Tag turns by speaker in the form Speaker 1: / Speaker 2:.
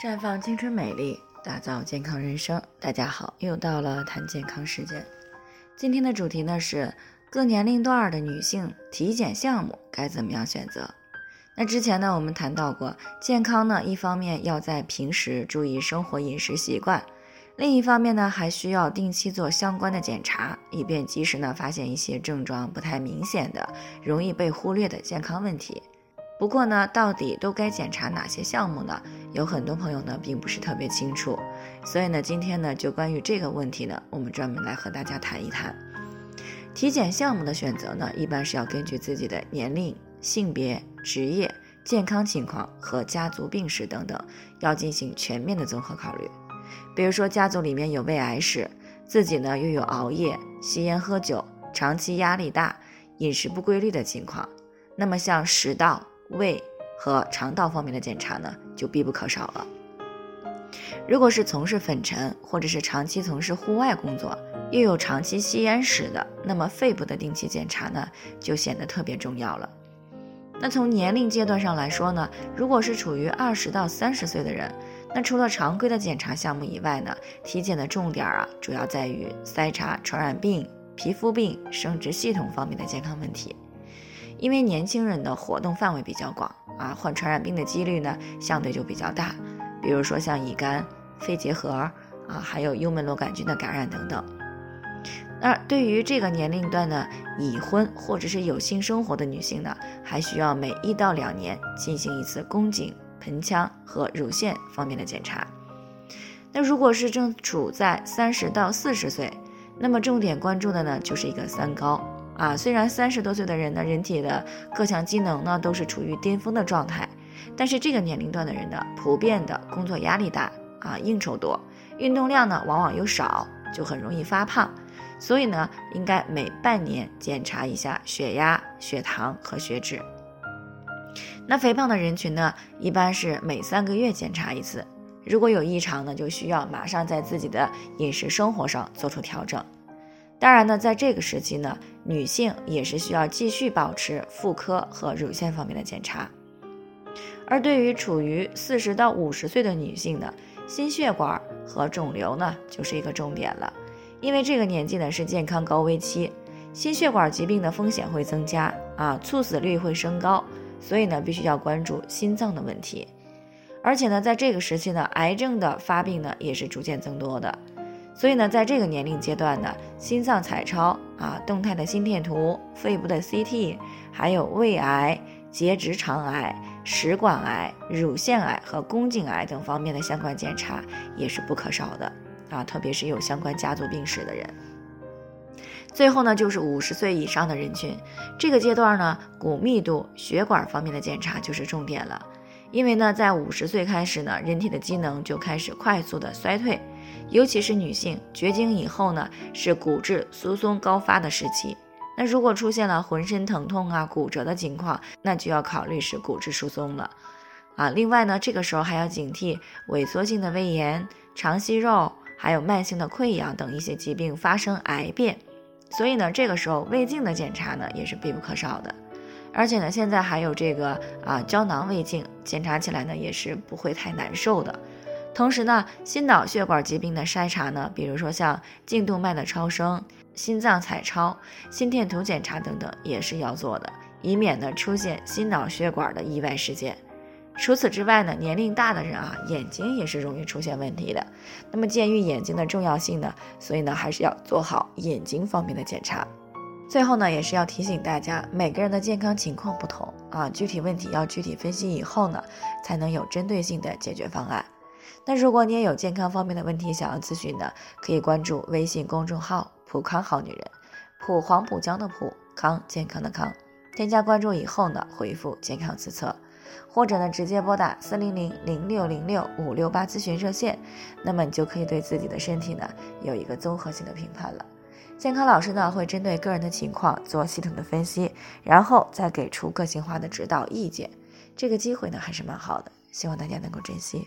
Speaker 1: 绽放青春美丽，打造健康人生。大家好，又到了谈健康时间。今天的主题呢是各年龄段的女性体检项目该怎么样选择。那之前呢，我们谈到过，健康呢一方面要在平时注意生活饮食习惯，另一方面呢还需要定期做相关的检查，以便及时呢发现一些症状不太明显的、容易被忽略的健康问题。不过呢，到底都该检查哪些项目呢？有很多朋友呢并不是特别清楚，所以呢，今天呢就关于这个问题呢，我们专门来和大家谈一谈。体检项目的选择呢，一般是要根据自己的年龄、性别、职业、健康情况和家族病史等等，要进行全面的综合考虑。比如说家族里面有胃癌史，自己呢又有熬夜、吸烟、喝酒、长期压力大、饮食不规律的情况，那么像食道。胃和肠道方面的检查呢，就必不可少了。如果是从事粉尘或者是长期从事户外工作，又有长期吸烟史的，那么肺部的定期检查呢，就显得特别重要了。那从年龄阶段上来说呢，如果是处于二十到三十岁的人，那除了常规的检查项目以外呢，体检的重点啊，主要在于筛查传染病、皮肤病、生殖系统方面的健康问题。因为年轻人的活动范围比较广啊，患传染病的几率呢相对就比较大，比如说像乙肝、肺结核啊，还有幽门螺杆菌的感染等等。那对于这个年龄段呢，已婚或者是有性生活的女性呢，还需要每一到两年进行一次宫颈、盆腔和乳腺方面的检查。那如果是正处在三十到四十岁，那么重点关注的呢就是一个三高。啊，虽然三十多岁的人呢，人体的各项机能呢都是处于巅峰的状态，但是这个年龄段的人呢，普遍的工作压力大啊，应酬多，运动量呢往往又少，就很容易发胖。所以呢，应该每半年检查一下血压、血糖和血脂。那肥胖的人群呢，一般是每三个月检查一次，如果有异常呢，就需要马上在自己的饮食生活上做出调整。当然呢，在这个时期呢，女性也是需要继续保持妇科和乳腺方面的检查。而对于处于四十到五十岁的女性呢，心血管和肿瘤呢就是一个重点了。因为这个年纪呢是健康高危期，心血管疾病的风险会增加啊，猝死率会升高，所以呢必须要关注心脏的问题。而且呢，在这个时期呢，癌症的发病呢也是逐渐增多的。所以呢，在这个年龄阶段呢，心脏彩超啊、动态的心电图、肺部的 CT，还有胃癌、结直肠癌、食管癌、乳腺癌和宫颈癌等方面的相关检查也是不可少的啊，特别是有相关家族病史的人。最后呢，就是五十岁以上的人群，这个阶段呢，骨密度、血管方面的检查就是重点了，因为呢，在五十岁开始呢，人体的机能就开始快速的衰退。尤其是女性绝经以后呢，是骨质疏松高发的时期。那如果出现了浑身疼痛啊、骨折的情况，那就要考虑是骨质疏松了啊。另外呢，这个时候还要警惕萎缩性的胃炎、肠息肉，还有慢性的溃疡等一些疾病发生癌变。所以呢，这个时候胃镜的检查呢也是必不可少的。而且呢，现在还有这个啊胶囊胃镜，检查起来呢也是不会太难受的。同时呢，心脑血管疾病的筛查呢，比如说像颈动脉的超声、心脏彩超、心电图检查等等，也是要做的，以免呢出现心脑血管的意外事件。除此之外呢，年龄大的人啊，眼睛也是容易出现问题的。那么鉴于眼睛的重要性呢，所以呢还是要做好眼睛方面的检查。最后呢，也是要提醒大家，每个人的健康情况不同啊，具体问题要具体分析以后呢，才能有针对性的解决方案。那如果你也有健康方面的问题想要咨询呢，可以关注微信公众号“普康好女人”，普黄浦江的普康健康的康，添加关注以后呢，回复健康自测，或者呢直接拨打四零零零六零六五六八咨询热线，那么你就可以对自己的身体呢有一个综合性的评判了。健康老师呢会针对个人的情况做系统的分析，然后再给出个性化的指导意见。这个机会呢还是蛮好的，希望大家能够珍惜。